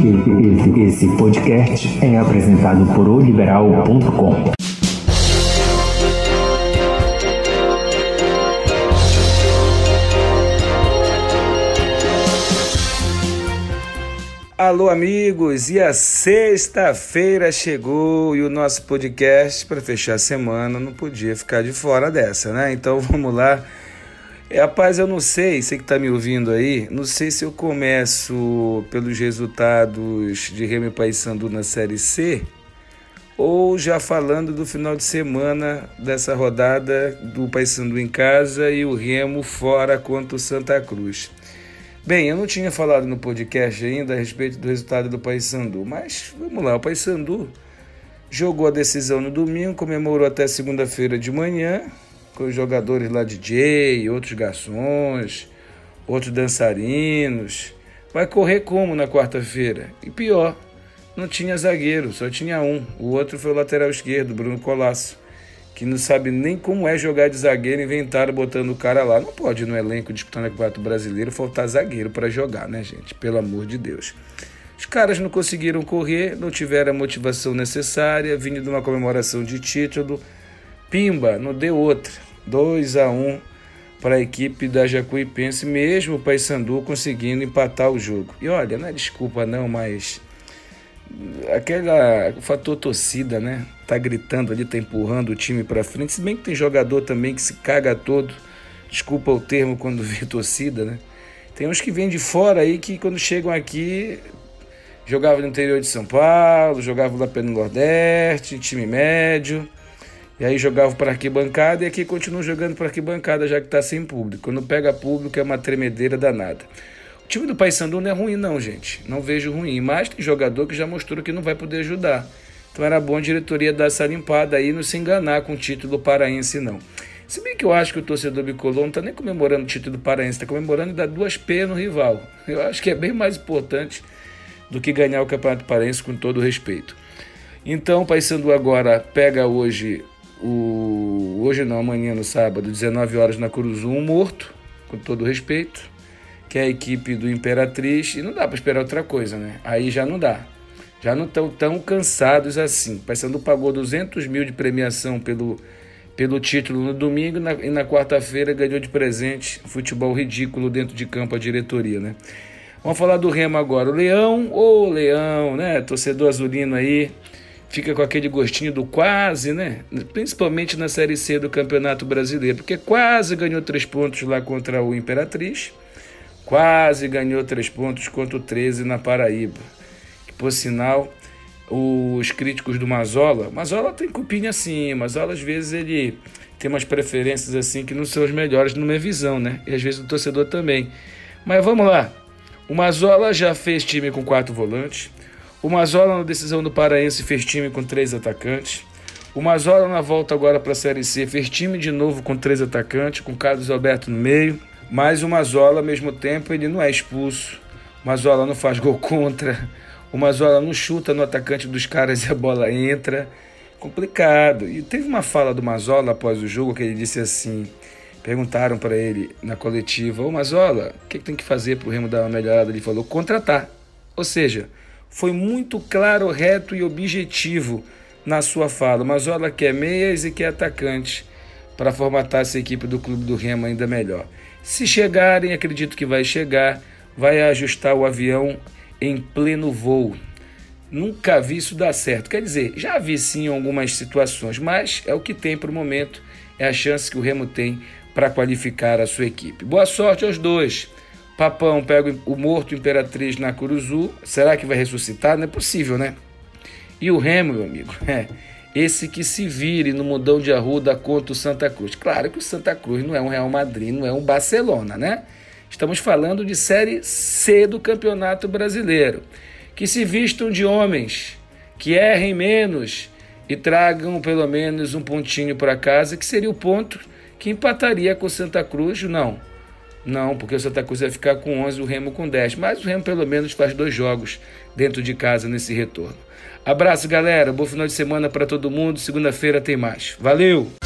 Esse, esse podcast é apresentado por oliberal.com. Alô, amigos! E a sexta-feira chegou e o nosso podcast, para fechar a semana, não podia ficar de fora dessa, né? Então vamos lá. Rapaz, eu não sei, você que está me ouvindo aí, não sei se eu começo pelos resultados de Remy Paysandu na Série C ou já falando do final de semana dessa rodada do Paysandu em casa e o Remo fora contra o Santa Cruz. Bem, eu não tinha falado no podcast ainda a respeito do resultado do Paysandu, mas vamos lá, o Paysandu jogou a decisão no domingo, comemorou até segunda-feira de manhã, com os jogadores lá DJ, outros garçons, outros dançarinos. Vai correr como na quarta-feira? E pior, não tinha zagueiro, só tinha um. O outro foi o lateral esquerdo, Bruno Colasso que não sabe nem como é jogar de zagueiro, inventaram botando o cara lá. Não pode no elenco disputando o Campeonato Brasileiro faltar zagueiro para jogar, né, gente? Pelo amor de Deus. Os caras não conseguiram correr, não tiveram a motivação necessária, vindo de uma comemoração de título. Pimba, não deu outra. 2 a 1 um para a equipe da Jacuipense, mesmo o Paysandu conseguindo empatar o jogo. E olha, não é desculpa não, mas aquela o fator torcida, né? Tá gritando ali, tá empurrando o time para frente. Se bem que tem jogador também que se caga todo. Desculpa o termo quando vê torcida, né? Tem uns que vêm de fora aí que quando chegam aqui jogavam no interior de São Paulo, jogavam lá pelo Nordeste, time médio. E aí jogavam para arquibancada e aqui continuam jogando para arquibancada já que está sem público. Quando pega público é uma tremedeira danada time do Paysandu não é ruim, não, gente. Não vejo ruim. Mas tem jogador que já mostrou que não vai poder ajudar. Então era bom a diretoria dar essa limpada aí e não se enganar com o título paraense, não. Se bem que eu acho que o torcedor bicolor não está nem comemorando o título paraense, está comemorando e dar duas P no rival. Eu acho que é bem mais importante do que ganhar o Campeonato Paraense com todo respeito. Então, o Paysandu agora pega hoje o hoje não, amanhã no sábado, 19 horas na Curuzu, um morto, com todo respeito que é a equipe do Imperatriz, e não dá para esperar outra coisa, né? Aí já não dá. Já não estão tão cansados assim. Paysandu pagou 200 mil de premiação pelo, pelo título no domingo e na quarta-feira ganhou de presente futebol ridículo dentro de campo a diretoria, né? Vamos falar do Remo agora. O Leão, ô Leão, né? Torcedor azulino aí, fica com aquele gostinho do quase, né? Principalmente na Série C do Campeonato Brasileiro, porque quase ganhou três pontos lá contra o Imperatriz Quase ganhou três pontos contra o 13 na Paraíba. Que, por sinal, os críticos do Mazola, Mazola tem cupinha assim, Mazola às vezes ele tem umas preferências assim que não são as melhores na minha visão, né? E às vezes o torcedor também. Mas vamos lá. O Mazola já fez time com quatro volantes. O Mazola na decisão do Paraense fez time com três atacantes. O Mazola na volta agora para a Série C fez time de novo com três atacantes, com Carlos Alberto no meio. Mas o Mazola, ao mesmo tempo, ele não é expulso. O Mazola não faz gol contra. O Mazola não chuta no atacante dos caras e a bola entra. Complicado. E teve uma fala do Mazola após o jogo que ele disse assim: perguntaram para ele na coletiva, ô Mazola, o que, que tem que fazer para o Remo dar uma melhorada? Ele falou: contratar. Ou seja, foi muito claro, reto e objetivo na sua fala. O Mazola quer meias e quer atacante para formatar essa equipe do clube do Remo ainda melhor. Se chegarem, acredito que vai chegar, vai ajustar o avião em pleno voo. Nunca vi isso dar certo. Quer dizer, já vi sim algumas situações, mas é o que tem para o momento, é a chance que o Remo tem para qualificar a sua equipe. Boa sorte aos dois. Papão pega o morto Imperatriz na Curuzu. Será que vai ressuscitar? Não é possível, né? E o Remo, meu amigo, é esse que se vire no mudão de arruda contra o Santa Cruz. Claro que o Santa Cruz não é um Real Madrid, não é um Barcelona, né? Estamos falando de Série C do Campeonato Brasileiro. Que se vistam de homens, que errem menos e tragam pelo menos um pontinho para casa, que seria o ponto que empataria com o Santa Cruz. Não, não, porque o Santa Cruz vai ficar com 11, o Remo com 10. Mas o Remo pelo menos faz dois jogos dentro de casa nesse retorno. Abraço, galera. Bom final de semana para todo mundo. Segunda-feira tem mais. Valeu!